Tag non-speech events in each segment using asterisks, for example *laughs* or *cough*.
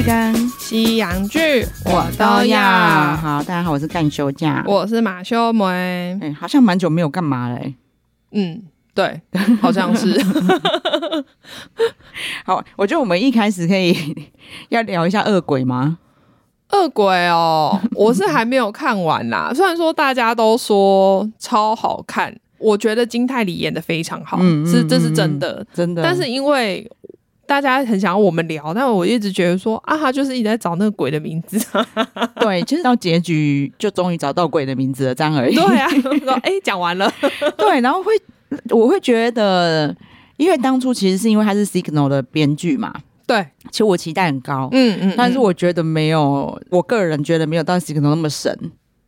剧跟西洋剧我都要。好，大家好，我是干休假，我是马修梅。哎、欸，好像蛮久没有干嘛嘞、欸。嗯，对，好像是。*laughs* 好，我觉得我们一开始可以要聊一下恶鬼吗？恶鬼哦，我是还没有看完啦。*laughs* 虽然说大家都说超好看，我觉得金泰梨演的非常好，嗯、是这是真的，真的。但是因为大家很想要我们聊，但我一直觉得说啊，他就是一直在找那个鬼的名字。*laughs* 对，其实到结局就终于找到鬼的名字了，这样而已。对啊，*laughs* 说哎，讲完了。*laughs* 对，然后会我会觉得，因为当初其实是因为他是 Signal 的编剧嘛。对，其实我期待很高，嗯嗯，但是我觉得没有，我个人觉得没有到 Signal 那么神。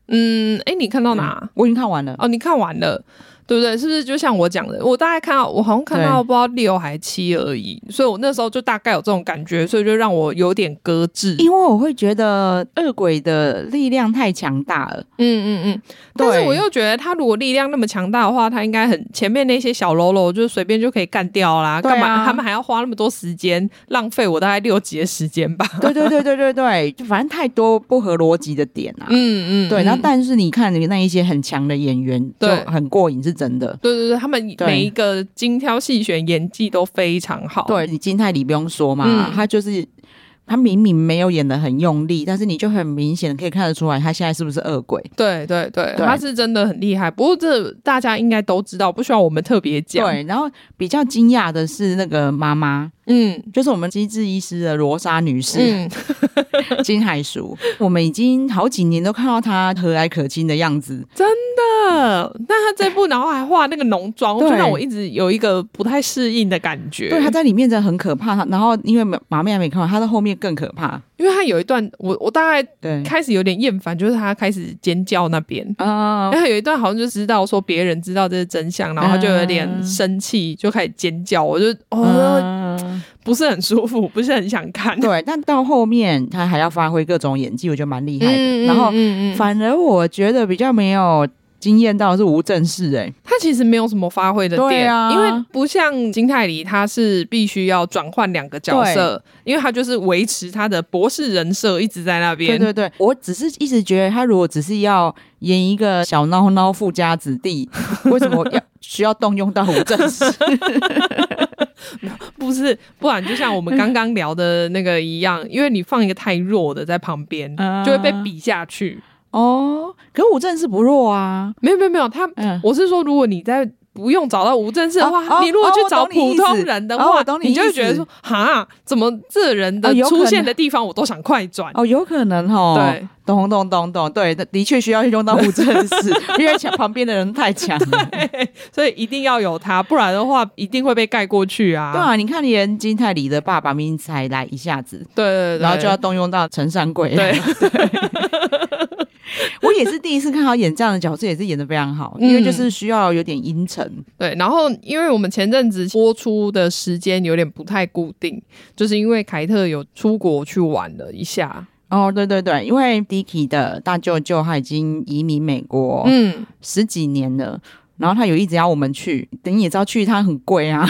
嗯，哎，你看到哪？嗯，我已经看完了。哦，你看完了。对不对？是不是就像我讲的？我大概看到，我好像看到不知道六还七而已，所以我那时候就大概有这种感觉，所以就让我有点搁置。因为我会觉得恶鬼的力量太强大了。嗯嗯嗯。但是我又觉得他如果力量那么强大的话，他应该很前面那些小喽啰就随便就可以干掉啦。干嘛他们还要花那么多时间浪费我大概六集的时间吧？对对对对对对，就反正太多不合逻辑的点啊。嗯嗯。对，然后但是你看那一些很强的演员，就很过瘾，是真的。对对对，他们每一个精挑细选，演技都非常好。对，你金泰梨不用说嘛，嗯、他就是。他明明没有演的很用力，但是你就很明显可以看得出来，他现在是不是恶鬼？对对对，对他是真的很厉害。不过这大家应该都知道，不需要我们特别讲。对，然后比较惊讶的是那个妈妈，嗯，就是我们机智医师的罗莎女士，嗯、*laughs* 金海淑。我们已经好几年都看到她和蔼可亲的样子，真的。那她这部然后还画那个浓妆，就让我一直有一个不太适应的感觉。对，她在里面真的很可怕。然后因为马妹还没看完，她在后面。更可怕，因为他有一段，我我大概开始有点厌烦，就是他开始尖叫那边啊，然后有一段好像就知道说别人知道这是真相，然后他就有点生气，就开始尖叫，我就哦，不是很舒服，不是很想看。对，但到后面他还要发挥各种演技，我觉得蛮厉害的。然后反而我觉得比较没有。惊艳到是吴正式哎，他其实没有什么发挥的点，啊、因为不像金泰梨，他是必须要转换两个角色，因为他就是维持他的博士人设一直在那边。对对对，我只是一直觉得他如果只是要演一个小孬孬富家子弟，*laughs* 为什么要需要动用到吴正式？*laughs* 不是，不然就像我们刚刚聊的那个一样，因为你放一个太弱的在旁边，*laughs* 就会被比下去。哦，可是吴正是不弱啊，没有没有没有，他，嗯、我是说，如果你在不用找到吴正式的话，哦、你如果去找普通人的话，哦、你，你就会觉得说，哈，怎么这人的出现的地方我都想快转。哦，有可能哦，对，咚咚咚咚，对，的确需要用到吴正式，*laughs* 因为旁边的人太强了，所以一定要有他，不然的话一定会被盖过去啊。对啊，你看连金泰里的爸爸明明才来一下子，对，对对对，然后就要动用到陈三桂，对。对 *laughs* 我也是第一次看他演这样的角色，也是演的非常好，因为就是需要有点阴沉。对，然后因为我们前阵子播出的时间有点不太固定，就是因为凯特有出国去玩了一下。哦，对对对，因为 Dicky 的大舅舅他已经移民美国，嗯，十几年了。然后他有一直要我们去，等你也知道去一趟很贵啊。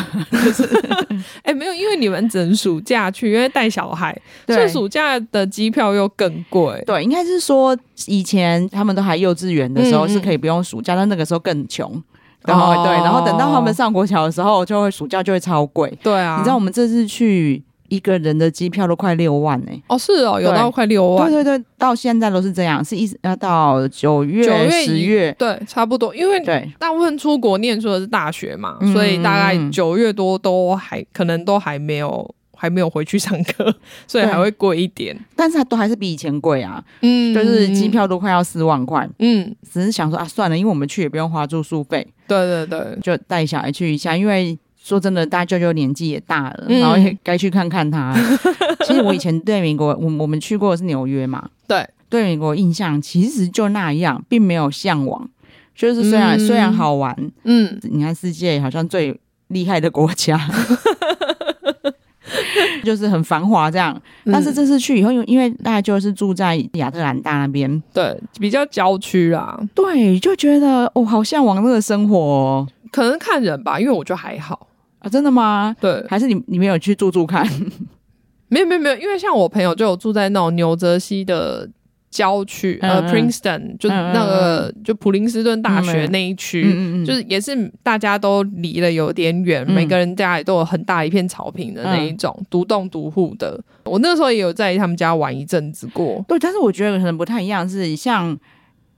*laughs* 哎、欸，没有，因为你们整暑假去，因为带小孩，对所以暑假的机票又更贵。对，应该是说以前他们都还幼稚园的时候是可以不用暑假，嗯、但那个时候更穷。然后、哦、对，然后等到他们上国小的时候，就会暑假就会超贵。对啊，你知道我们这次去。一个人的机票都快六万呢、欸！哦，是哦，有到快六万。对对对，到现在都是这样，是一直要到九月、十月，月对，差不多。因为对，大部分出国念书的是大学嘛，所以大概九月多都还可能都还没有还没有回去上课，*laughs* 所以还会贵一点。但是它都还是比以前贵啊，嗯，就是机票都快要四万块，嗯，只是想说啊，算了，因为我们去也不用花住宿费，对对对，就带小孩去一下，因为。说真的，大舅舅年纪也大了，嗯、然后也该去看看他。*laughs* 其实我以前对美国，我我们去过的是纽约嘛，对，对美国印象其实就那样，并没有向往。就是虽然、嗯、虽然好玩，嗯，你看世界好像最厉害的国家，*laughs* 就是很繁华这样。但是这次去以后，因为因为大舅是住在亚特兰大那边，对，比较郊区啦，对，就觉得哦，好向往那个生活哦。可能看人吧，因为我觉得还好。啊，真的吗？对，还是你你没有去住住看？*laughs* 没有没有没有，因为像我朋友就有住在那种纽泽西的。郊区，呃，Princeton 就那个就普林斯顿大学那一区，就是也是大家都离得有点远，每个人家里都有很大一片草坪的那一种，独栋独户的。我那时候也有在他们家玩一阵子过。对，但是我觉得可能不太一样，是像。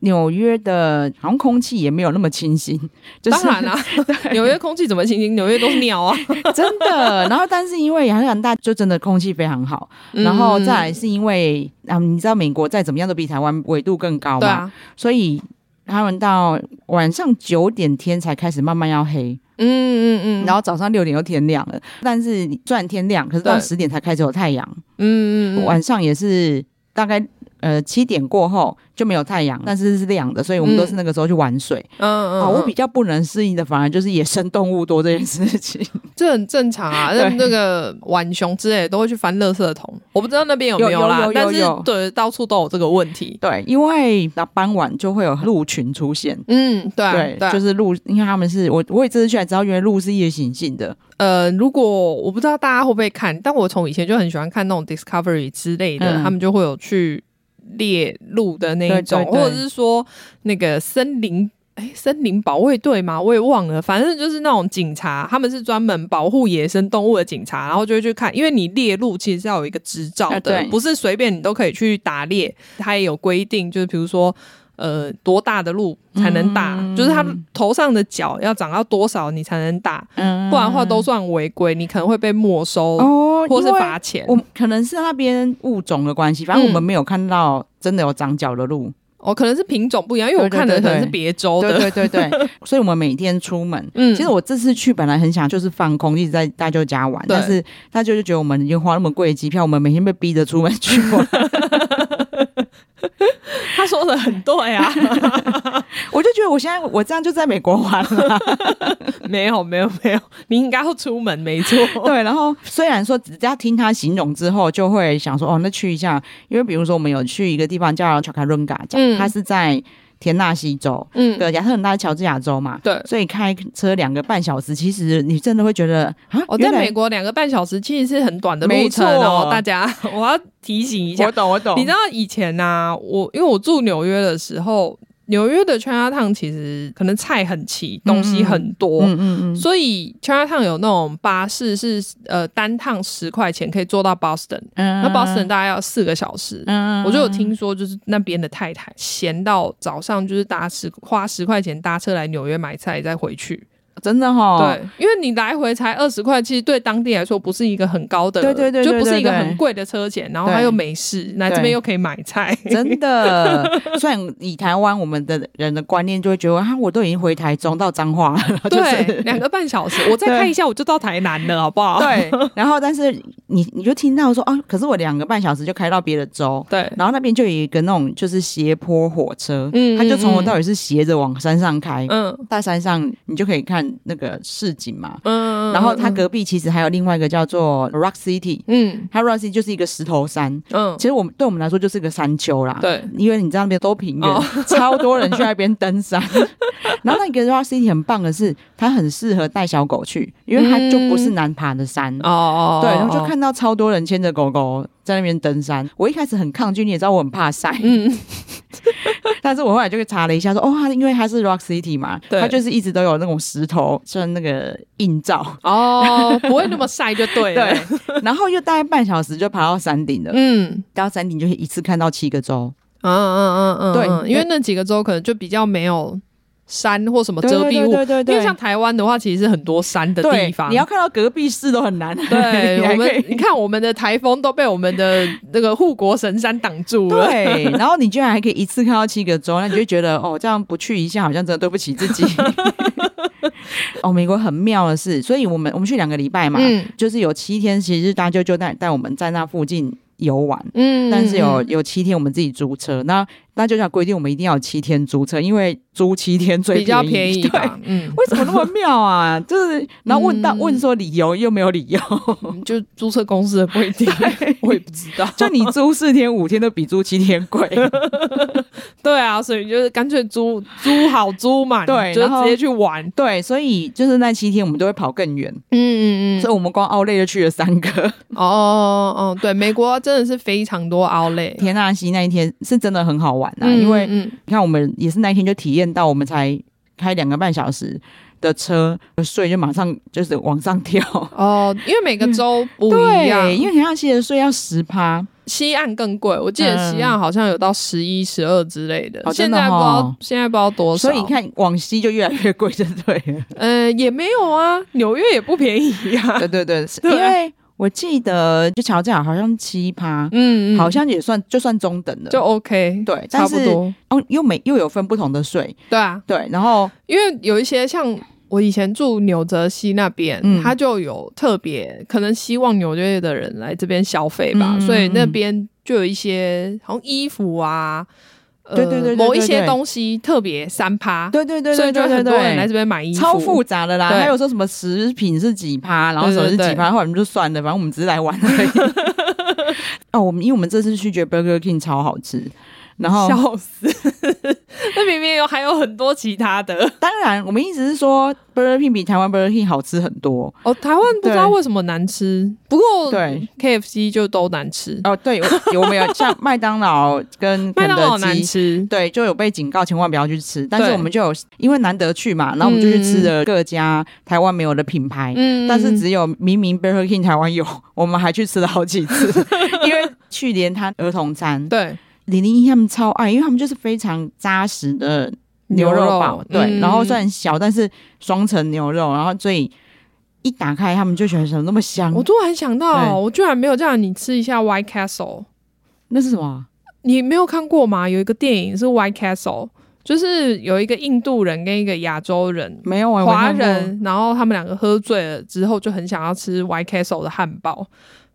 纽约的好像空气也没有那么清新，*laughs* 就是、当然啦、*laughs* 啊，纽约空气怎么清新？纽约都是鸟啊，真的。然后，但是因为亚特兰大就真的空气非常好，嗯、然后再来是因为啊，你知道美国再怎么样都比台湾纬度更高嘛，啊、所以他们到晚上九点天才开始慢慢要黑，嗯嗯嗯，然后早上六点又天亮了。但是虽然天亮，可是到十点才开始有太阳，嗯嗯，晚上也是大概。呃，七点过后就没有太阳，但是是亮的，所以我们都是那个时候去玩水。嗯嗯，啊，我比较不能适应的，反而就是野生动物多这件事情。这很正常啊，*laughs* 那那个浣熊之类的都会去翻垃圾桶。我不知道那边有没有啦，有有有有有，但是对，到处都有这个问题。对，因为到傍晚就会有鹿群出现。嗯，对对，对就是鹿，因为他们是我我也这次去才知道，原来鹿是夜行性的。呃，如果我不知道大家会不会看，但我从以前就很喜欢看那种 Discovery 之类的，嗯、他们就会有去。猎鹿的那一种，对对对，或者是说那个森林，哎，森林保卫队嘛，我也忘了，反正就是那种警察，他们是专门保护野生动物的警察，然后就会去看，因为你猎鹿其实是要有一个执照的，啊、不是随便你都可以去打猎，它也有规定，就是比如说。呃，多大的鹿才能打？嗯、就是它头上的角要长到多少，你才能打？嗯、不然的话都算违规，你可能会被没收哦，或是罚钱。我可能是那边物种的关系，反正我们没有看到真的有长角的鹿。哦，可能是品种不一样，因为我看的可能是别州的。对对对对，*laughs* 所以我们每天出门，嗯，其实我这次去本来很想就是放空，一直在大舅家玩，但是大舅就觉得我们已经花那么贵的机票，我们每天被逼着出门去玩。*laughs* *laughs* 他说的很对啊，*laughs* 我就觉得我现在我这样就在美国玩了，*laughs* 没有没有没有，你应该要出门没错。对，然后虽然说只要听他形容之后，就会想说哦，那去一下，因为比如说我们有去一个地方叫乔卡伦嘎，嗯，它是在。田纳西州，嗯，对，亚特兰大乔治亚州嘛，对，所以开车两个半小时，其实你真的会觉得啊，我在美国两个半小时其实是很短的路程哦，大家，*laughs* 我要提醒一下，我懂，我懂，你知道以前呢、啊，我因为我住纽约的时候。纽约的 Chinatown 其实可能菜很齐，东西很多，嗯嗯嗯、所以 Chinatown 有那种巴士是呃单趟十块钱可以坐到 Boston，、嗯、那 Boston 大概要四个小时。嗯、我就有听说，就是那边的太太闲到早上就是搭十花十块钱搭车来纽约买菜再回去。真的哈，对，因为你来回才二十块，其实对当地来说不是一个很高的，对对对，就不是一个很贵的车钱，然后他又没事，来这边又可以买菜，真的。*laughs* 虽然以台湾我们的人的观念就会觉得，啊，我都已经回台中到彰化了，*laughs* 对，两个半小时，我再开一下我就到台南了，好不好？*laughs* 对。然后，但是你你就听到说，哦，可是我两个半小时就开到别的州，对。然后那边就有一个那种就是斜坡火车，嗯，它就从头到尾是斜着往山上开，嗯，大山上你就可以看。那个市景嘛，嗯，然后它隔壁其实还有另外一个叫做 Rock City，嗯，它 Rock City 就是一个石头山，嗯，其实我们对我们来说就是个山丘啦，对，因为你知道那边都平原，哦、*laughs* 超多人去那边登山，*laughs* 然后那个 Rock City 很棒的是，它很适合带小狗去，因为它就不是难爬的山，哦哦，对，然后就看到超多人牵着狗狗在那边登山，我一开始很抗拒，你也知道我很怕晒，嗯。*laughs* *laughs* 但是我后来就去查了一下说，说哦，它因为它是 Rock City 嘛，对它就是一直都有那种石头，像那个映照哦，不会那么晒就对了。*laughs* 对，然后又大概半小时就爬到山顶了。嗯，到山顶就可以一次看到七个州。嗯嗯嗯嗯，对，因为那几个州可能就比较没有。山或什么遮蔽物，对对对对，因为像台湾的话，其实是很多山的地方，你要看到隔壁市都很难。对，*laughs* 我们你看我们的台风都被我们的那个护国神山挡住了。对，然后你居然还可以一次看到七个州，那你就觉得哦，这样不去一下好像真的对不起自己。*laughs* 哦，美国很妙的是，所以我们我们去两个礼拜嘛，嗯、就是有七天，其实大舅就带带我们在那附近游玩。嗯，但是有有七天我们自己租车，那那就像规定我们一定要有七天租车，因为租七天最比较便宜。对，嗯，为什么那么妙啊？就是然后问到、嗯、问说理由又没有理由，就租车公司的不一定，*laughs* *laughs* 我也不知道。就你租四天五天都比租七天贵。*laughs* 对啊，所以就是干脆租租好租满，对，就直接去玩。对，所以就是那七天我们都会跑更远。嗯嗯嗯，所以我们光奥莱就去了三个。哦哦哦，对，美国真的是非常多奥莱。田纳西那一天是真的很好玩啊，嗯、因为你看我们也是那一天就体验到，我们才开两个半小时的车，税就马上就是往上跳。哦，因为每个州不一样，对，因为田纳西的税要十趴。西岸更贵，我记得西岸好像有到十一、十二之类的。现在不知道，现在不知道多少。所以你看，往西就越来越贵，就对了。呃，也没有啊，纽约也不便宜 *laughs* 呀。对对对，因为我记得就乔治亚好像七趴，嗯，好像也算就算中等的，就 OK。对，差不多。哦，又没又有分不同的税。对啊，对，然后因为有一些像。我以前住纽泽西那边，嗯、他就有特别可能希望纽约的人来这边消费吧，嗯、所以那边就有一些好像衣服啊，对对对，某一些东西特别三趴，对对对，所以就很多人来这边买衣服，超复杂的啦。还有说什么食品是几趴，然后什么是几趴，后来我们就算了，反正我们只是来玩而已。*laughs* 哦，我们因为我们这次去觉得 Burger King 超好吃。然后笑死，*laughs* 那明明有还有很多其他的。当然，我们意思是说，Burger King 比台湾 Burger King 好吃很多。哦，台湾不知道为什么难吃，不过对 KFC 就都难吃。哦，对，有没有像麦当劳跟肯德基麦当劳难吃？对，就有被警告千万不要去吃。但是我们就有因为难得去嘛，然后我们就去吃了各家台湾没有的品牌。嗯，但是只有明明 Burger King 台湾有，我们还去吃了好几次，*laughs* 因为去年他儿童餐对。李玲他们超爱，因为他们就是非常扎实的牛肉堡，肉对，嗯、然后虽然小，但是双层牛肉，然后所以一打开，他们就觉得什么那么香。我突然想到，我居然没有叫你吃一下 White Castle，那是什么？你没有看过吗？有一个电影是 White Castle，就是有一个印度人跟一个亚洲人，没有华人，然后他们两个喝醉了之后就很想要吃 White Castle 的汉堡。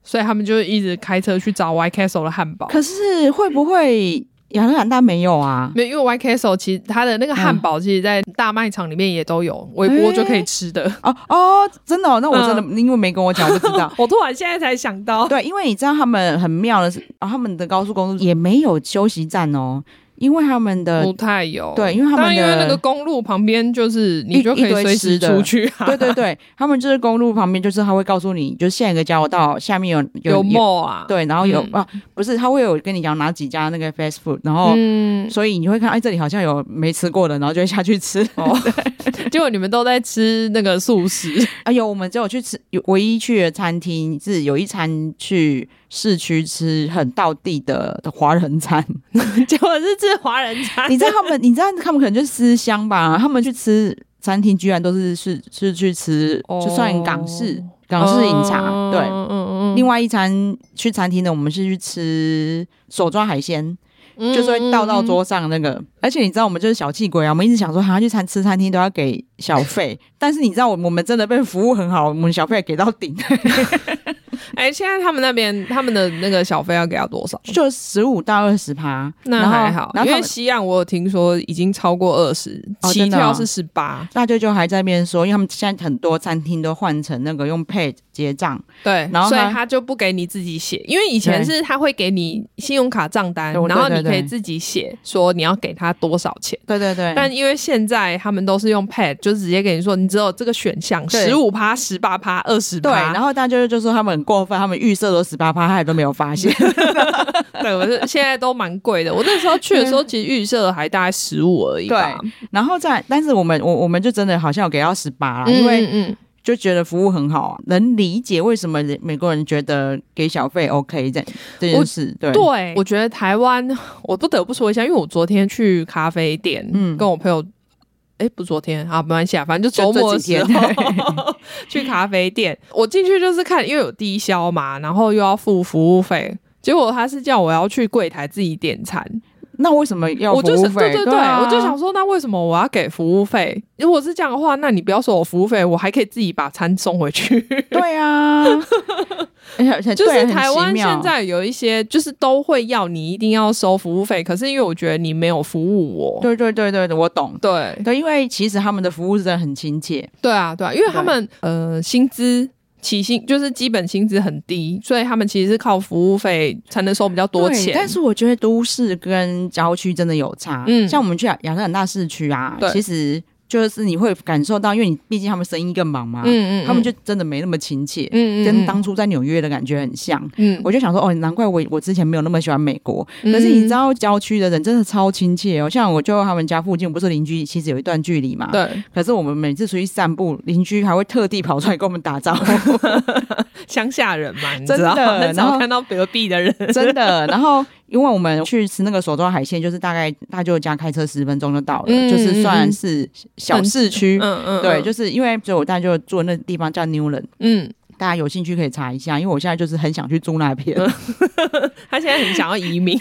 所以他们就一直开车去找 White Castle 的汉堡。可是会不会亚特兰大没有啊？没有，因为 White Castle 其实它的那个汉堡，其实在大卖场里面也都有，微波就可以吃的。哦哦，真的？哦，那我真的、嗯、因为没跟我讲，我不知道。*laughs* 我突然现在才想到，对，因为你知道他们很妙的是，啊，他们的高速公路也没有休息站哦。因为他们的不太有，对，因为他们的因为那个公路旁边就是你就可以随时出去，啊，对对对，他们就是公路旁边，就是他会告诉你，就是下一个交流道下面有有有 mall 啊，对，然后有、嗯、啊，不是，他会有跟你讲哪几家那个 fast food，然后，嗯、所以你会看，哎，这里好像有没吃过的，然后就会下去吃。哦，*laughs* 结果你们都在吃那个素食，*laughs* 哎呦，我们只有去吃，有唯一去的餐厅是有一餐去。市区吃很道地的华人餐，*laughs* 结果是吃华人餐。你知道他们，你知道他们可能就思乡吧？他们去吃餐厅，居然都是是是去吃，就算港式、哦、港式饮茶。哦、对，嗯嗯嗯。另外一餐去餐厅呢，我们是去吃手抓海鲜，嗯、就是会倒到桌上那个。嗯、而且你知道，我们就是小气鬼啊！我们一直想说，好像去餐吃餐厅都要给小费，*laughs* 但是你知道，我我们真的被服务很好，我们小费给到顶。*laughs* *laughs* 哎、欸，现在他们那边他们的那个小费要给他多少？就十五到二十趴，那还好。然后因为西岸我有听说已经超过二十、哦，起跳是十八。大舅舅还在那边说，因为他们现在很多餐厅都换成那个用 Pay 结账，对，然后所以他就不给你自己写，因为以前是他会给你信用卡账单，然后你可以自己写说你要给他多少钱。对对对。但因为现在他们都是用 Pay，就直接给你说，你只有这个选项，十五趴、十八趴、二十趴。对，然后大舅舅就说他们很过分，他们预设都十八趴，他也都没有发现。*laughs* 对，我是现在都蛮贵的。我那时候去的时候，其实预设还大概十五而已。对，然后再，但是我们我我们就真的好像有给到十八了，因为嗯。就觉得服务很好啊，能理解为什么美国人觉得给小费 OK 这这件事。对，对我觉得台湾，我不得不说一下，因为我昨天去咖啡店，嗯，跟我朋友，哎，不，昨天啊，没关系啊，反正就周末的时候 *laughs* 去咖啡店，我进去就是看，因为有低消嘛，然后又要付服务费，结果他是叫我要去柜台自己点餐。那为什么要？我就是对对对，我就想说，那为什么我要给服务费？如果是这样的话，那你不要说我服务费，我还可以自己把餐送回去。*laughs* 对啊，*laughs* 就是台湾现在有一些，就是都会要你一定要收服务费，可是因为我觉得你没有服务我。对对对对，我懂。对对，因为其实他们的服务是真的很亲切。对啊对啊，因为他们呃薪资。起薪就是基本薪资很低，所以他们其实是靠服务费才能收比较多钱。但是我觉得都市跟郊区真的有差。嗯，像我们去亚特兰大市区啊，其实。就是你会感受到，因为你毕竟他们生意更忙嘛，嗯嗯，嗯。他们就真的没那么亲切，嗯，嗯，跟当初在纽约的感觉很像，嗯，我就想说，哦，难怪我我之前没有那么喜欢美国，嗯、可是你知道郊区的人真的超亲切哦，像我就他们家附近不是邻居，其实有一段距离嘛，对，可是我们每次出去散步，邻居还会特地跑出来跟我们打招呼，*laughs* 乡下人嘛，你知道，真的很少看到隔壁的人，真的，然后。因为我们去吃那个手抓海鲜，就是大概大舅家开车十分钟就到了，嗯、就是算是小市区。嗯嗯，对，就是因为就我大舅住那地方叫 Newland。嗯。大家有兴趣可以查一下，因为我现在就是很想去住那边。*laughs* 他现在很想要移民，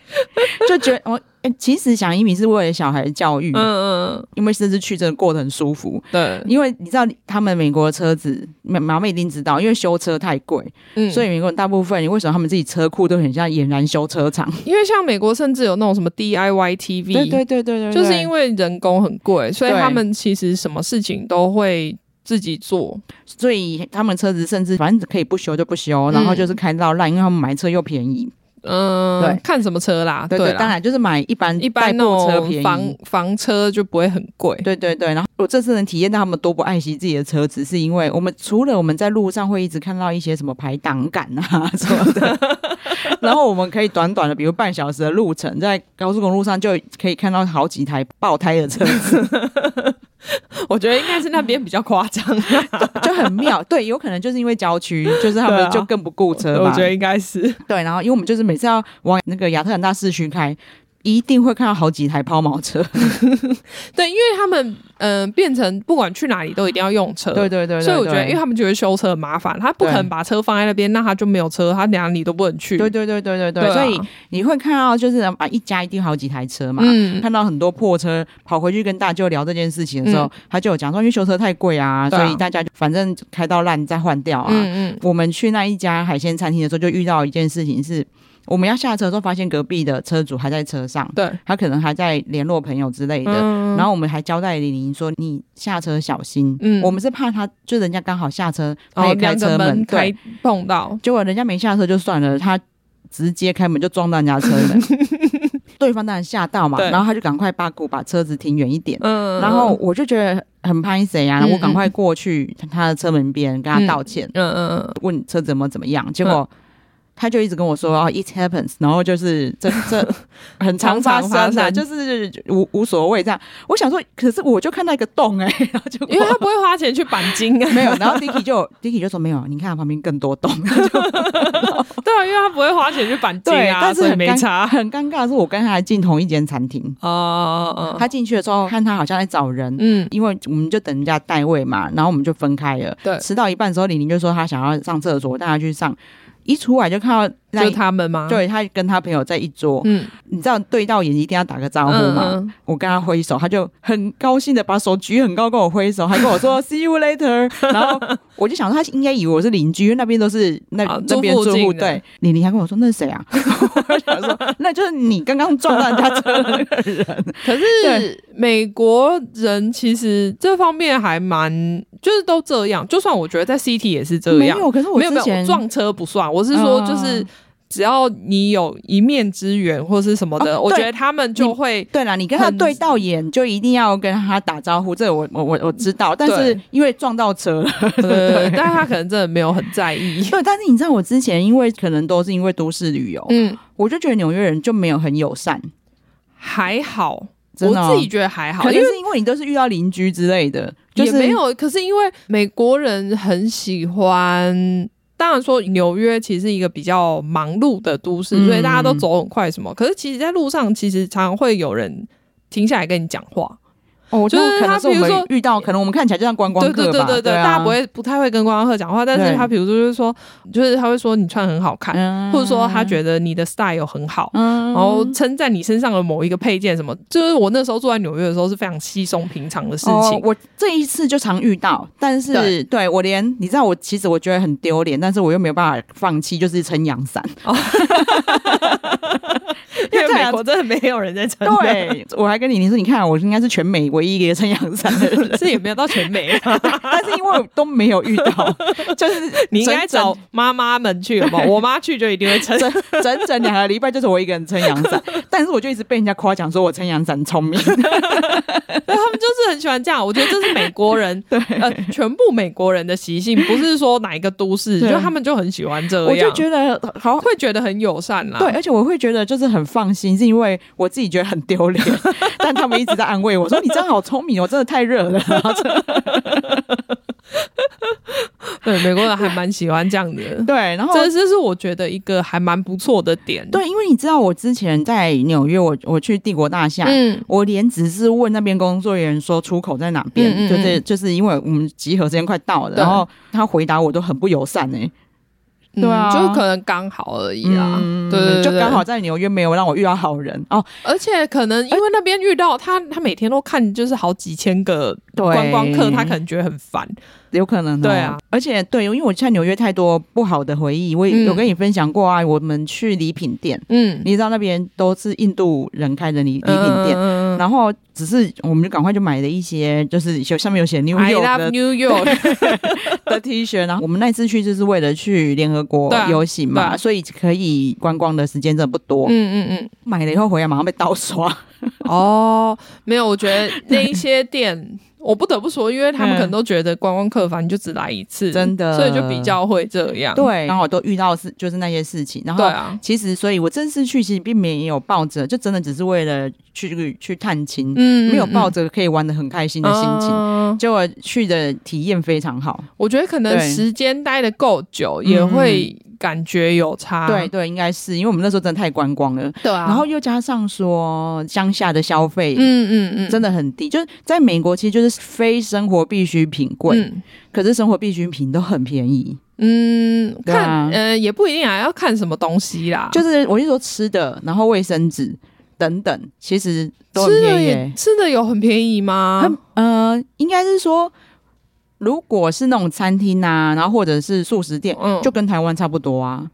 *laughs* 就觉得我、欸、其实想移民是为了小孩的教育。嗯嗯，因为甚至去真的过得很舒服。对，因为你知道他们美国的车子，妈妈们一定知道，因为修车太贵，嗯，所以美国人大部分为什么他们自己车库都很像俨然修车厂？*laughs* 因为像美国甚至有那种什么 DIY TV，对对对对对，就是因为人工很贵，所以他们其实什么事情都会。自己做，所以他们车子甚至反正可以不修就不修，嗯、然后就是开到烂，因为他们买车又便宜。嗯，对，看什么车啦？对，对当然就是买一般一般那种车便宜，房房车就不会很贵。对对对，然后我这次能体验到他们多不爱惜自己的车子，是因为我们除了我们在路上会一直看到一些什么排挡杆啊什么的，*laughs* 然后我们可以短短的，比如半小时的路程，在高速公路上就可以看到好几台爆胎的车子。*laughs* *laughs* 我觉得应该是那边比较夸张，*laughs* 就很妙。对，有可能就是因为郊区，就是他们就更不顾车吧。我觉得应该是对。然后，因为我们就是每次要往那个亚特兰大市区开。一定会看到好几台抛锚车，*laughs* 对，因为他们嗯、呃、变成不管去哪里都一定要用车，对对对，对，所以我觉得，因为他们觉得修车很麻烦，他不可能把车放在那边，那他就没有车，他哪里都不能去。对对对对对对，所以你会看到就是啊一家一定好几台车嘛，嗯、看到很多破车，跑回去跟大舅聊这件事情的时候，嗯、他就有讲说，因为修车太贵啊，啊。所以大家就反正开到烂再换掉啊。嗯嗯，我们去那一家海鲜餐厅的时候，就遇到一件事情是。我们要下车的时候，发现隔壁的车主还在车上，对，他可能还在联络朋友之类的。嗯、然后我们还交代李玲说：“你下车小心。”嗯，我们是怕他，就人家刚好下车，他也开车门，门开碰到，结果人家没下车就算了，他直接开门就撞到人家车门，*laughs* 对方当然吓到嘛，然后他就赶快把鼓把车子停远一点。嗯，然后我就觉得很拍谁啊，我赶快过去他的车门边跟他道歉。嗯嗯嗯，问车子怎么怎么样，结果。他就一直跟我说啊，it happens，然后就是这这 *laughs* 很常发生的，就是无无所谓这样。我想说，可是我就看到一个洞哎、欸，*laughs* 然后就因为他不会花钱去钣金啊，*laughs* 没有。然后 Dicky 就 Dicky 就说没有，你看旁边更多洞。对啊，因为他不会花钱去鈑金啊，但是很没差。很尴尬的是，我跟他还进同一间餐厅哦，哦他进去的时候看他好像在找人，嗯，因为我们就等人家代位嘛，然后我们就分开了。对，吃到一半的时候，李玲就说他想要上厕所，带他去上。一出来就看到，就他们吗？对，他跟他朋友在一桌。嗯，你知道对到眼一定要打个招呼嘛？嗯嗯、我跟他挥手，他就很高兴的把手举很高跟我挥手，还跟我说 *laughs* “see you later”。然后我就想说，他应该以为我是邻居，因为那边都是那那边住户。对，李玲还跟我说那是谁啊？*laughs* 我想说那就是你刚刚撞到人家车的那个人。*laughs* 可是美国人其实这方面还蛮。就是都这样，就算我觉得在 City 也是这样。没有，可是我没有没有撞车不算。我是说，就是只要你有一面之缘或是什么的，哦、我觉得他们就会。对啦，你跟他对到眼，就一定要跟他打招呼。这个我我我我知道，但是因为撞到车了，*laughs* 对，对，但是他可能真的没有很在意。对，但是你知道，我之前因为可能都是因为都市旅游，嗯，我就觉得纽约人就没有很友善，还好。真的哦、我自己觉得还好，可能是因为你都是遇到邻居之类的，就是、也没有。可是因为美国人很喜欢，当然说纽约其实是一个比较忙碌的都市，嗯、所以大家都走很快什么。可是其实，在路上其实常常会有人停下来跟你讲话。哦，就是可能是我们遇到，可能我们看起来就像观光客吧，对对对对对，大家不会不太会跟观光客讲话，但是他比如说就是说，就是他会说你穿很好看，嗯、或者说他觉得你的 style 很好，嗯、然后称赞你身上的某一个配件什么，就是我那时候住在纽约的时候是非常稀松平常的事情。哦、我这一次就常遇到，但是对，对我连你知道我其实我觉得很丢脸，但是我又没有办法放弃，就是撑阳伞。*laughs* 哦因为美国真的没有人在撑。对，我还跟你你说，你看我应该是全美唯一一个撑阳伞的人，*laughs* 是也没有到全美，*laughs* 但是因为都没有遇到，*laughs* 就是你应该找妈妈们去好不好？我妈去就一定会撑，整整两个礼拜就是我一个人撑阳伞，但是我就一直被人家夸奖说我撑阳伞聪明，他们就是很喜欢这样。我觉得这是美国人对。呃全部美国人的习性，不是说哪一个都市，就他们就很喜欢这样，我就觉得好会觉得很友善啦。对，而且我会觉得就是很放心，是因为我自己觉得很丢脸，但他们一直在安慰我说：“你真的好聪明哦，真的太热了。*laughs* ”对，美国人还蛮喜欢这样的。*laughs* 对，然后这这是我觉得一个还蛮不错的点。对，因为你知道，我之前在纽约，我我去帝国大厦，嗯，我连只是问那边工作人员说出口在哪边，嗯嗯嗯就是就是因为我们集合时间快到了，然后他回答我都很不友善呢、欸。对啊，嗯、就可能刚好而已啦。嗯、对，对，对，就刚好在纽约没有让我遇到好人。哦。而且可能因为那边遇到他，他每天都看就是好几千个观光客，他可能觉得很烦。有可能、哦，对啊，而且对，因为我在纽约太多不好的回忆，我有跟你分享过啊。我们去礼品店，嗯，你知道那边都是印度人开的礼礼品店，嗯、然后只是我们就赶快就买了一些，就是有上面有写 New York love New *laughs* York 的 T 恤，然后我们那次去就是为了去联合国游行嘛，所以可以观光的时间真的不多。嗯嗯嗯，买了以后回来马上被盗刷。*laughs* 哦，没有，我觉得那一些店。我不得不说，因为他们可能都觉得观光客反正就只来一次，真的，所以就比较会这样。对，刚好都遇到是就是那些事情。然后，对啊，其实所以我这次去其实并没有抱着，就真的只是为了去去探亲，嗯，没有抱着可以玩的很开心的心情。嗯、结果去的体验非常好。我觉得可能时间待的够久也会。感觉有差，对对，应该是因为我们那时候真的太观光了，对啊，然后又加上说乡下的消费，嗯嗯嗯，真的很低，就是在美国其实就是非生活必需品贵，嗯、可是生活必需品都很便宜，嗯，看，啊、呃，也不一定啊，要看什么东西啦，就是我就说吃的，然后卫生纸等等，其实都很便宜，吃的，吃的有很便宜吗？呃，应该是说。如果是那种餐厅啊，然后或者是素食店，嗯，就跟台湾差不多啊。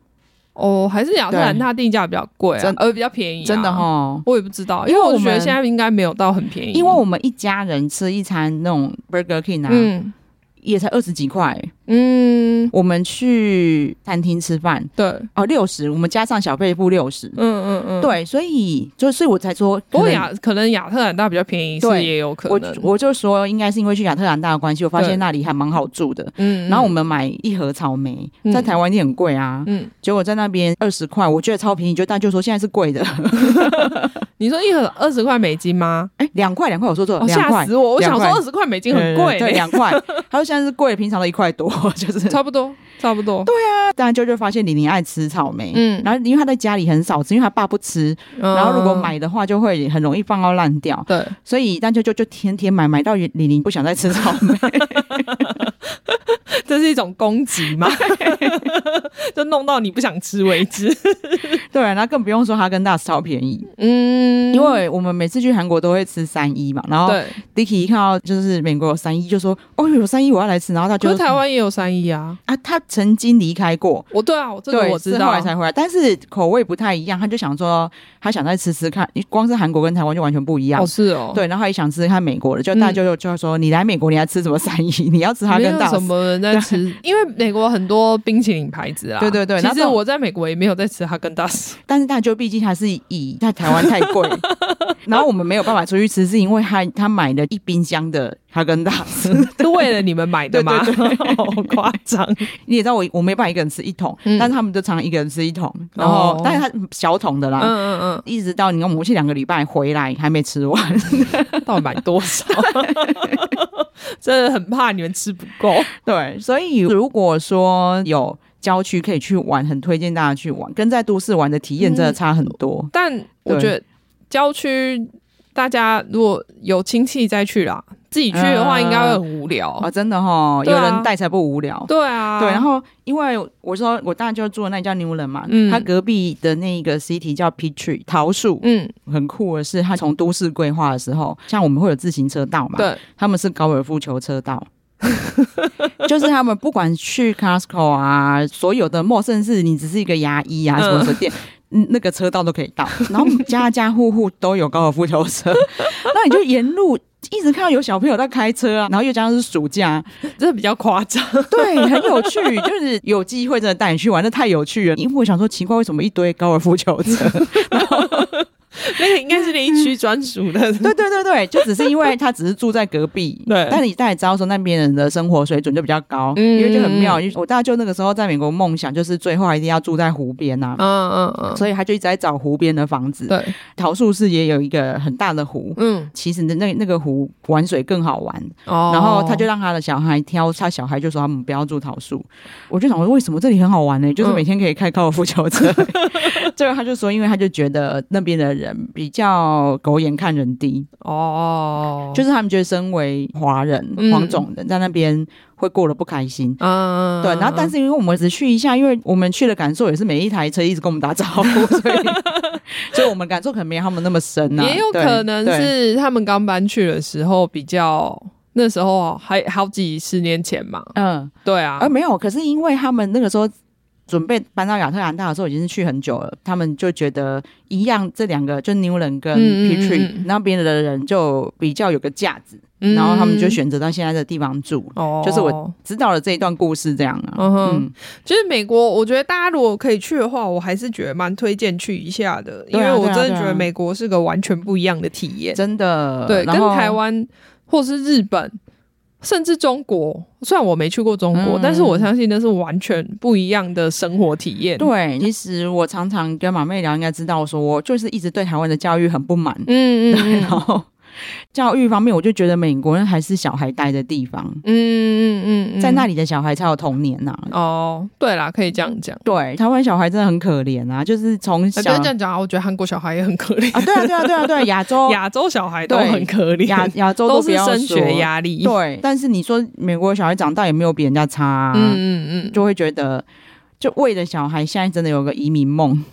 哦，还是亚特兰大定价比较贵啊，呃，比较便宜，真的哈。我也不知道，因为我觉得现在应该没有到很便宜。因为我们一家人吃一餐那种 Burger King 啊，嗯，也才二十几块。嗯，我们去餐厅吃饭，对，哦，六十，我们加上小费付六十，嗯嗯嗯，对，所以就所以我才说，不过亚可能亚特兰大比较便宜，对，也有可能。我我就说，应该是因为去亚特兰大的关系，我发现那里还蛮好住的，嗯，然后我们买一盒草莓，在台湾也很贵啊，嗯，结果在那边二十块，我觉得超便宜，就大舅说现在是贵的。*laughs* 你说一盒二十块美金吗？哎，两块两块，我说错了，吓死我！我想说二十块美金很贵，对，两块。*laughs* 他说现在是贵，平常的一块多。*laughs* 就是差不多，差不多。对啊，当然舅舅发现李宁爱吃草莓，嗯，然后因为他在家里很少吃，因为他爸不吃，嗯、然后如果买的话就会很容易放到烂掉，对，所以但舅舅就天天买，买到李宁不想再吃草莓。*laughs* *laughs* 这是一种攻击吗？就弄到你不想吃为止。对，那更不用说哈根达斯超便宜。嗯，因为我们每次去韩国都会吃三一嘛，然后 Dicky 一看到就是美国有三一，就说：“哦，有三一，我要来吃。”然后他就台湾也有三一啊啊！他曾经离开过，我对啊，我这个我知道，后来才回来，但是口味不太一样。他就想说，他想再吃吃看，光是韩国跟台湾就完全不一样。哦，是哦，对，然后他也想吃吃看美国的，就大舅舅就说：“你来美国，你要吃什么三一？你要吃哈根达斯？”什么人在吃？*laughs* 因为美国很多冰淇淋牌子啊，对对对。其实我在美国也没有在吃哈根达斯，但是大舅毕竟还是以在台湾太贵，*laughs* 然后我们没有办法出去吃，是因为他他买了一冰箱的哈根达斯，*laughs* 是为了你们买的吗？对对对 *laughs* 好夸张！*laughs* 你也知道我我没办法一个人吃一桶，嗯、但是他们就常常一个人吃一桶，然后、哦、但是他小桶的啦，嗯嗯嗯，一直到你看我们去两个礼拜回来还没吃完，到底买多少？真的很怕你们吃不够。对，所以如果说有郊区可以去玩，很推荐大家去玩，跟在都市玩的体验真的差很多。嗯、但我觉得郊区。大家如果有亲戚再去啦。自己去的话，应该会很无聊、呃、啊！真的哈，有人带才不无聊。对啊，对。然后，因为我说我当然就住的那叫 Newland 嘛，嗯，他隔壁的那个 city 叫 Peachtree 桃树，嗯，很酷的是，他从都市规划的时候，像我们会有自行车道嘛，对，他们是高尔夫球车道，*laughs* 就是他们不管去 Costco 啊，所有的陌生市，你只是一个牙医啊，什么什么店。嗯，那个车道都可以到，*laughs* 然后家家户户都有高尔夫球车，*laughs* 那你就沿路一直看到有小朋友在开车啊，然后又加上是暑假，真的比较夸张，对，很有趣，就是有机会真的带你去玩，那太有趣了。因为我想说，奇怪，为什么一堆高尔夫球车？*laughs* 然后 *laughs* 那个应该是那一区专属的，*laughs* 对对对对，就只是因为他只是住在隔壁，*laughs* 对。但你大概知道说那边人的生活水准就比较高，嗯，因为就很妙。我大舅那个时候在美国梦想就是最后一定要住在湖边呐，嗯嗯嗯，所以他就一直在找湖边的房子。对，桃树市也有一个很大的湖，嗯，其实那那个湖玩水更好玩。哦，然后他就让他的小孩挑，他小孩就说他们不要住桃树。我就想说为什么这里很好玩呢？就是每天可以开高尔夫球车。最后他就说，因为他就觉得那边的人比较狗眼看人低哦，就是他们觉得身为华人、嗯、黄种人在那边会过得不开心，嗯，对。然后，但是因为我们只去一下，因为我们去的感受也是每一台车一直跟我们打招呼，所以，*laughs* 所以我们感受可能没有他们那么深啊。也有可能是他们刚搬去的时候比较，那时候还好几十年前嘛。嗯，对啊。而没有，可是因为他们那个时候。准备搬到亚特兰大的时候，已经是去很久了。他们就觉得一样，这两个就 Newland 跟 Peachtree 那边的人就比较有个架子，嗯、然后他们就选择到现在的地方住。哦，就是我知道了这一段故事这样啊。嗯哼，其实美国，我觉得大家如果可以去的话，我还是觉得蛮推荐去一下的，因为我真的觉得美国是个完全不一样的体验，真的。对，跟台湾或是日本。甚至中国，虽然我没去过中国，嗯、但是我相信那是完全不一样的生活体验。对，其实我常常跟马妹聊，应该知道说，我就是一直对台湾的教育很不满。嗯嗯，对，*laughs* 然后。教育方面，我就觉得美国人还是小孩待的地方，嗯嗯嗯，在那里的小孩才有童年呐、啊。哦，对啦，可以这样讲。对，台湾小孩真的很可怜啊，就是从小这样讲啊，我觉得韩国小孩也很可怜啊。对啊，对啊，对啊，对，*laughs* 亚洲亚洲小孩都很可怜，亚亚洲都，都是升学压力。对，但是你说美国小孩长大也没有比人家差、啊，嗯嗯嗯，就会觉得就为了小孩，现在真的有个移民梦。*laughs*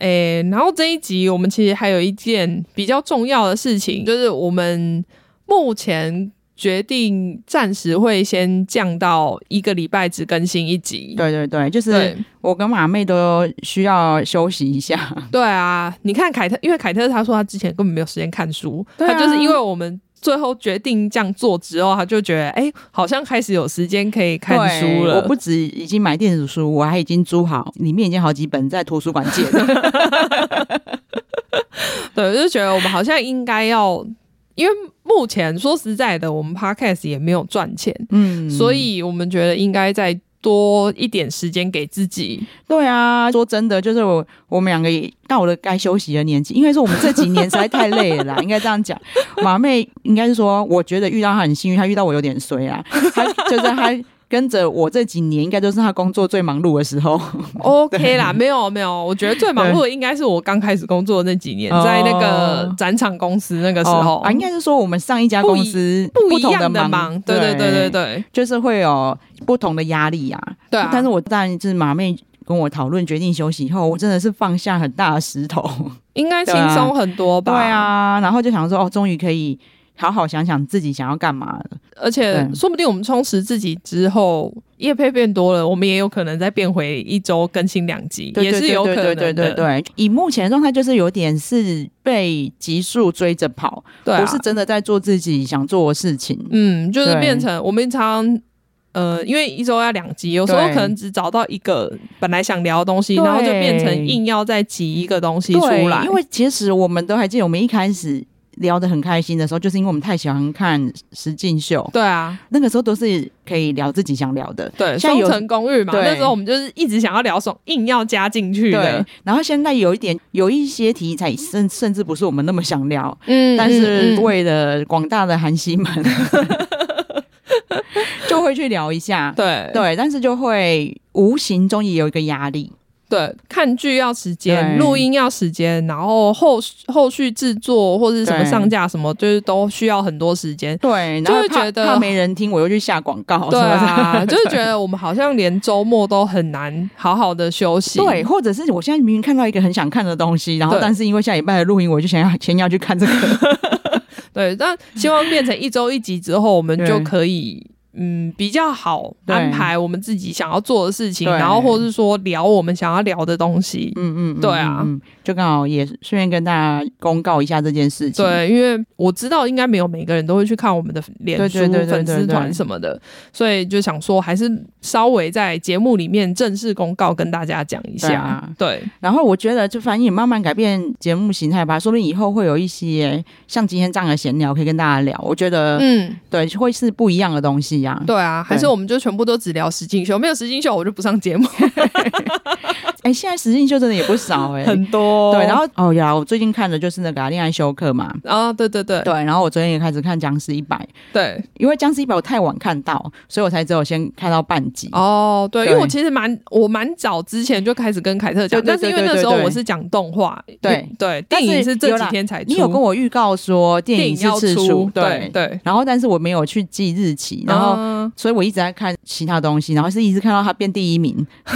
诶、欸，然后这一集我们其实还有一件比较重要的事情，就是我们目前决定暂时会先降到一个礼拜只更新一集。对对对，就是我跟马妹都需要休息一下。对啊，你看凯特，因为凯特他说他之前根本没有时间看书，啊、他就是因为我们。最后决定这样做之后，他就觉得，哎、欸，好像开始有时间可以看书了。我不止已经买电子书，我还已经租好，里面已经好几本在图书馆借的。*laughs* 对，我就觉得我们好像应该要，因为目前说实在的，我们 Podcast 也没有赚钱，嗯，所以我们觉得应该在。多一点时间给自己。对啊，说真的，就是我我们两个也到了该休息的年纪，因为说我们这几年实在太累了啦，*laughs* 应该这样讲。马妹应该是说，我觉得遇到她很幸运，她遇到我有点衰啊，她 *laughs* 就是她。跟着我这几年，应该都是他工作最忙碌的时候。OK 啦，*laughs* 没有没有，我觉得最忙碌的应该是我刚开始工作的那几年，在那个展场公司那个时候啊，应该是说我们上一家公司不一样的忙，对对对对对，就是会有不同的压力啊。对，但是我当然就是马妹跟我讨论决定休息以后，我真的是放下很大的石头，*laughs* 应该轻松很多吧？对啊，然后就想说，哦，终于可以。好好想想自己想要干嘛了，而且说不定我们充实自己之后，叶配变多了，我们也有可能再变回一周更新两集，也是有可能的。对对对对，以目前的状态，就是有点是被集数追着跑，对啊，不是真的在做自己想做的事情。嗯，就是变成我们常呃，因为一周要两集，有时候可能只找到一个本来想聊的东西，然后就变成硬要再挤一个东西出来。因为其实我们都还记得，我们一开始。聊得很开心的时候，就是因为我们太喜欢看实境秀。对啊，那个时候都是可以聊自己想聊的。对，像双层公寓嘛，那时候我们就是一直想要聊，什么硬要加进去的。对，然后现在有一点，有一些题材甚甚至不是我们那么想聊。嗯，但是为了广大的韩星们，*laughs* *laughs* *laughs* 就会去聊一下。对对，但是就会无形中也有一个压力。对，看剧要时间，录音要时间，然后后后续制作或者是什么上架什么，就是都需要很多时间。对，然后就会觉得怕没人听，我又去下广告。对啊，*laughs* 就是觉得我们好像连周末都很难好好的休息。对，或者是我现在明明看到一个很想看的东西，然后但是因为下礼拜的录音，我就想要先要去看这个。*laughs* 对，但希望变成一周一集之后，我们就可以。嗯，比较好安排我们自己想要做的事情，然后或者是说聊我们想要聊的东西。嗯嗯，对啊，就刚好也顺便跟大家公告一下这件事情。对，因为我知道应该没有每个人都会去看我们的脸书粉丝团什么的，所以就想说还是稍微在节目里面正式公告跟大家讲一下。对，然后我觉得就反正也慢慢改变节目形态吧，说不定以后会有一些像今天这样的闲聊可以跟大家聊。我觉得，嗯，对，会是不一样的东西。对啊，还是我们就全部都只聊石进秀，没有石进秀我就不上节目。*laughs* 哎，现在实境秀真的也不少哎，*laughs* 很多。对，然后哦呀，我最近看的就是那个恋爱休克嘛。啊，对对对对。然后我昨天也开始看《僵尸一百》。对，因为《僵尸一百》我太晚看到，所以我才只有先看到半集。哦，对，因为我其实蛮我蛮早之前就开始跟凯特讲，但是因为那时候我是讲动画，对对，电影是这几天才出。你有跟我预告说电影要出，对对。然后，但是我没有去记日期，然后。所以我一直在看其他东西，然后是一直看到他变第一名。*laughs*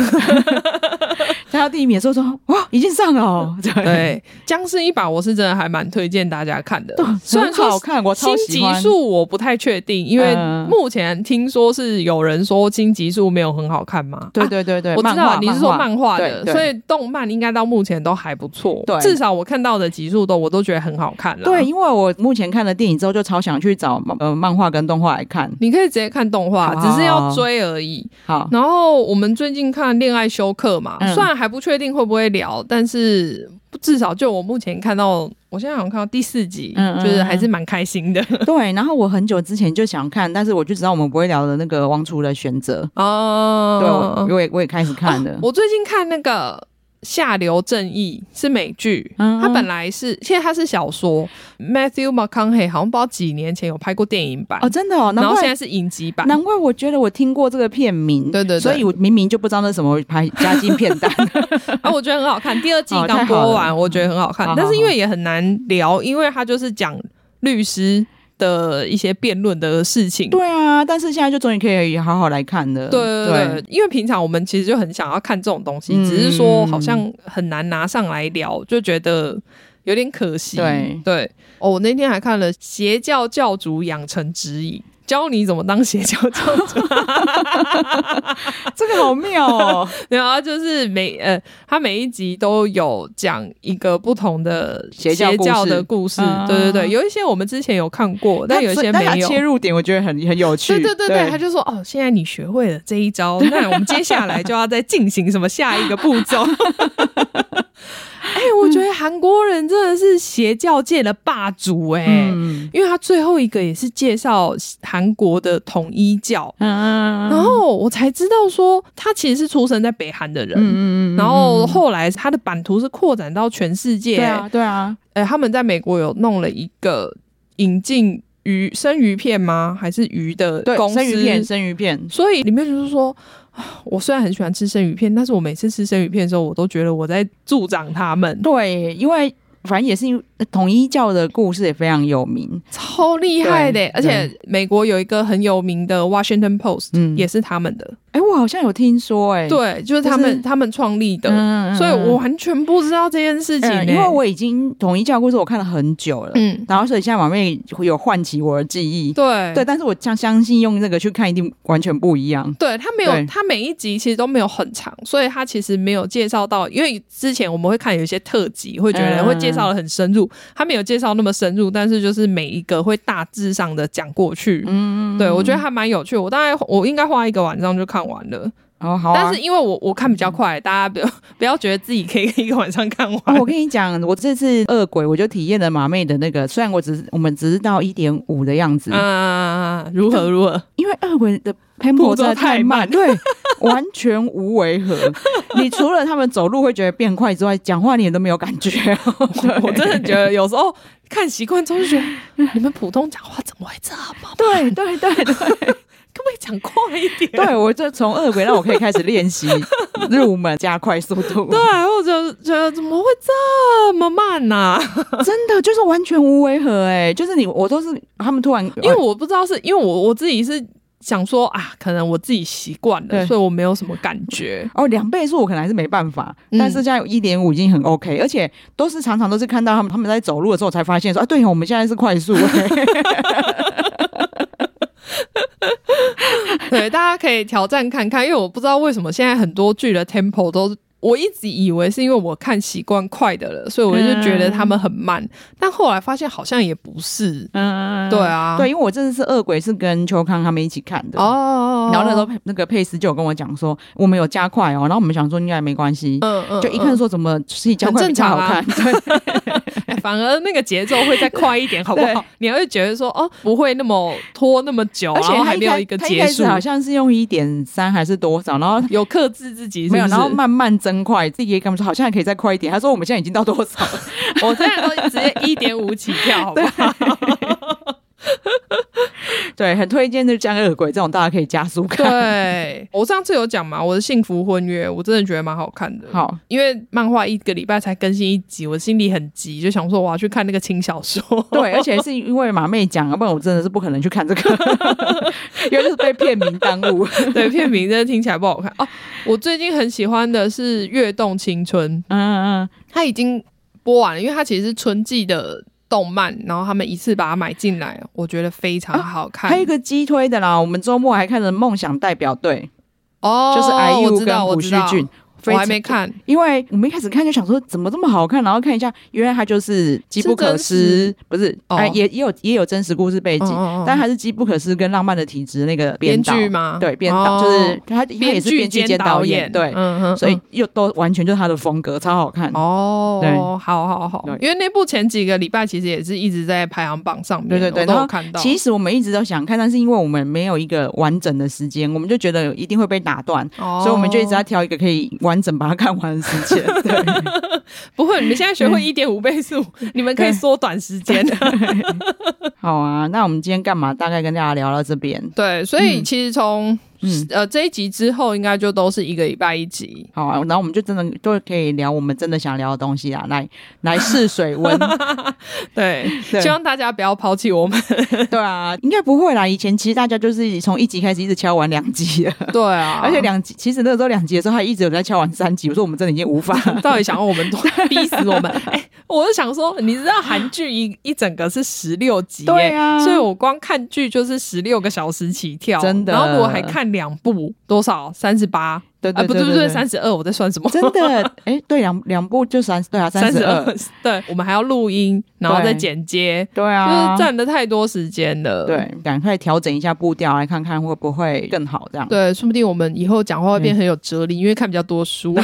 *laughs* 看到第一名的时候说：“哇，已经上了哦！” *laughs* 对，《僵尸一把》我是真的还蛮推荐大家看的，虽然好看，我超喜欢。新集数我不太确定，因为目前听说是有人说新集数没有很好看嘛。对对对对，我知道你是说漫画的，所以动漫应该到目前都还不错。对，至少我看到的集数都我都觉得很好看了。对，因为我目前看了电影之后，就超想去找呃漫画跟动画来看。你可以直接看动画，只是要追而已。好，然后我们最近看《恋爱休克》嘛，虽然还。不确定会不会聊，但是至少就我目前看到，我现在好像看到第四集，嗯，就是还是蛮开心的。*laughs* 对，然后我很久之前就想看，但是我就知道我们不会聊的那个《王储的选择》哦，对，我也我也开始看了。我最近看那个。下流正义是美剧，嗯嗯，它本来是，现在它是小说。Matthew McConaughey 好像不知道几年前有拍过电影版哦，真的哦，然后现在是影集版。难怪我觉得我听过这个片名，对对对，所以我明明就不知道那什么拍加进片单。*laughs* 啊，我觉得很好看，第二季 *laughs* 刚播完，哦，我觉得很好看，但是因为也很难聊，因为它就是讲律师。的一些辩论的事情，对啊，但是现在就终于可以好好来看了。对对对，对，因为平常我们其实就很想要看这种东西，嗯、只是说好像很难拿上来聊，就觉得有点可惜。对对，哦，我那天还看了《邪教教主养成指引》。教你怎么当邪教教主，*laughs* 这个好妙哦！*laughs* 然后就是每呃，他每一集都有讲一个不同的邪教的故事。对对对，有一些我们之前有看过，但有一些没有。切入点我觉得很很有趣。对对对对，他就说哦，现在你学会了这一招，*laughs* 那我们接下来就要再进行什么下一个步骤。哎、欸，我觉得韩国人真的是邪教界的霸主哎、欸，嗯、因为他最后一个也是介绍韩国的统一教，嗯、然后我才知道说他其实是出生在北韩的人，嗯、然后后来他的版图是扩展到全世界，对啊，对啊，哎、欸，他们在美国有弄了一个引进鱼生鱼片吗？还是鱼的公司？生鱼片，生鱼片，所以里面就是说。我虽然很喜欢吃生鱼片，但是我每次吃生鱼片的时候，我都觉得我在助长他们。对，因为。反正也是因为统一教的故事也非常有名，超厉害的。而且美国有一个很有名的 Washington Post，嗯，也是他们的。哎，我好像有听说，哎，对，就是他们他们创立的，嗯所以我完全不知道这件事情。因为我已经统一教故事我看了很久了，嗯，然后所以现在马妹会有唤起我的记忆，对对，但是我相相信用这个去看一定完全不一样。对，他没有，他每一集其实都没有很长，所以他其实没有介绍到，因为之前我们会看有一些特辑，会觉得会介绍的很深入，他没有介绍那么深入，但是就是每一个会大致上的讲过去。嗯，对，我觉得还蛮有趣。我大概我应该花一个晚上就看完了。哦，好。但是因为我我看比较快，大家不要 *laughs* 不要觉得自己可以一个晚上看完。我跟你讲，我这次恶鬼我就体验了马妹的那个，虽然我只是我们只是到一点五的样子。啊，如何如何？因为恶鬼的 tempo 真的太慢，对，*laughs* 完全无违和。你除了他们走路会觉得变快之外，讲话你也都没有感觉。*laughs* 我真的觉得有时候看习惯之后就觉得，你们普通讲话怎么会这么慢？对对对对。可不可以讲快一点？对，我就从恶鬼让我可以开始练习。*laughs* 入门加快速度。对，我就觉得怎么会这么慢呢、啊？*laughs* 真的就是完全无违和哎、欸，就是你我都是他们突然，因为我不知道是因为我我自己是。想说啊，可能我自己习惯了，所以我没有什么感觉。哦，两倍速我可能还是没办法，嗯、但是现在有一点五已经很 OK，而且都是常常都是看到他们他们在走路的时候才发现说啊，对，我们现在是快速。*laughs* 对，大家可以挑战看看，因为我不知道为什么现在很多剧的 tempo 都。我一直以为是因为我看习惯快的了，所以我就觉得他们很慢。嗯、但后来发现好像也不是。嗯，对啊，对，因为我这次是恶鬼是跟秋康他们一起看的哦。然后那时候那个佩斯就有跟我讲说，我们有加快哦。然后我们想说应该没关系。嗯嗯。就一看说怎么自己加快比较好看。*laughs* 对。反而那个节奏会再快一点，好不好？你会觉得说哦，不会那么拖那么久，而且还没有一个结束。好像是用一点三还是多少，然后有克制自己是是，没有，然后慢慢增。快，自己也跟我们说，好像还可以再快一点。他说我们现在已经到多少了？*laughs* 我现在都直接一点五起跳，好不好？*laughs* *laughs* 对，很推荐的《江恶鬼》这种，大家可以加速看。对，我上次有讲嘛，我的幸福婚约，我真的觉得蛮好看的。好，因为漫画一个礼拜才更新一集，我心里很急，就想说我要去看那个轻小说。对，而且是因为马妹讲，要不然我真的是不可能去看这个，*laughs* 因为是被片名耽误。对，片名真的听起来不好看哦。我最近很喜欢的是《跃动青春》，嗯嗯嗯，它已经播完了，因为它其实是春季的。动漫，然后他们一次把它买进来，我觉得非常好看。啊、还有一个激推的啦，我们周末还看了《梦想代表队》，哦，就是 IU 跟朴叙俊。我还没看，因为我们一开始看就想说怎么这么好看，然后看一下，原来它就是机不可失，不是，哎，也也有也有真实故事背景，但还是机不可失跟浪漫的体质那个编剧吗？对，编导就是他，他也是编剧兼导演，对，所以又都完全就是他的风格，超好看。哦。对，好好好，因为那部前几个礼拜其实也是一直在排行榜上面，对对对，都有看到。其实我们一直都想看，但是因为我们没有一个完整的时间，我们就觉得一定会被打断，所以我们就一直在挑一个可以完。完整把它看完的时间，*laughs* 对，不会，你们现在学会一点五 *laughs* 倍速，你们可以缩短时间。好啊，那我们今天干嘛？大概跟大家聊到这边。对，所以其实从。嗯，呃，这一集之后应该就都是一个礼拜一集，好啊，然后我们就真的就可以聊我们真的想聊的东西啊，来来试水温 *laughs* *laughs* 对，对希望大家不要抛弃我们，*laughs* 对啊，应该不会啦，以前其实大家就是从一集开始一直敲完两集，对啊，而且两集其实那个时候两集的时候，他一直有在敲完三集，我说我们真的已经无法，到底想要我们多逼死我们？哎、欸，我就想说，你知道韩剧一一整个是十六集，对啊，所以我光看剧就是十六个小时起跳，真的，然后我还看。两部多少？三十八。对啊，不对不对，三十二，我在算什么？真的，*laughs* 哎，对，两两部就三，对啊，三十二。对，我们还要录音，然后再剪接，对啊，就是占的太多时间了。对，赶快调整一下步调，来看看会不会更好这样。对，说不定我们以后讲话会变很有哲理，因为看比较多书，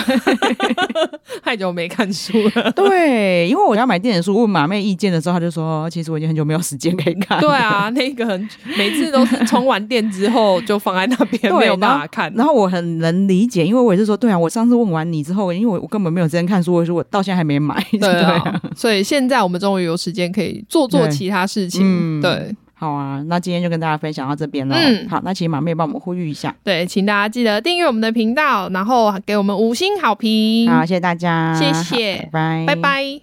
*laughs* *laughs* 太久没看书了。对，因为我要买电子书，问马妹意见的时候，她就说，其实我已经很久没有时间可以看。对啊，那个很每次都是充完电之后就放在那边，没有办法看。然后我很能理解。因为我也是说，对啊，我上次问完你之后，因为我我根本没有时间看书，我说我到现在还没买，对啊，*laughs* 对啊，所以现在我们终于有时间可以做做其他事情，对，对，好啊，那今天就跟大家分享到这边了，嗯，好，那请马妹帮我们呼吁一下，对，请大家记得订阅我们的频道，然后给我们五星好评，好，谢谢大家，谢谢，拜拜，拜拜。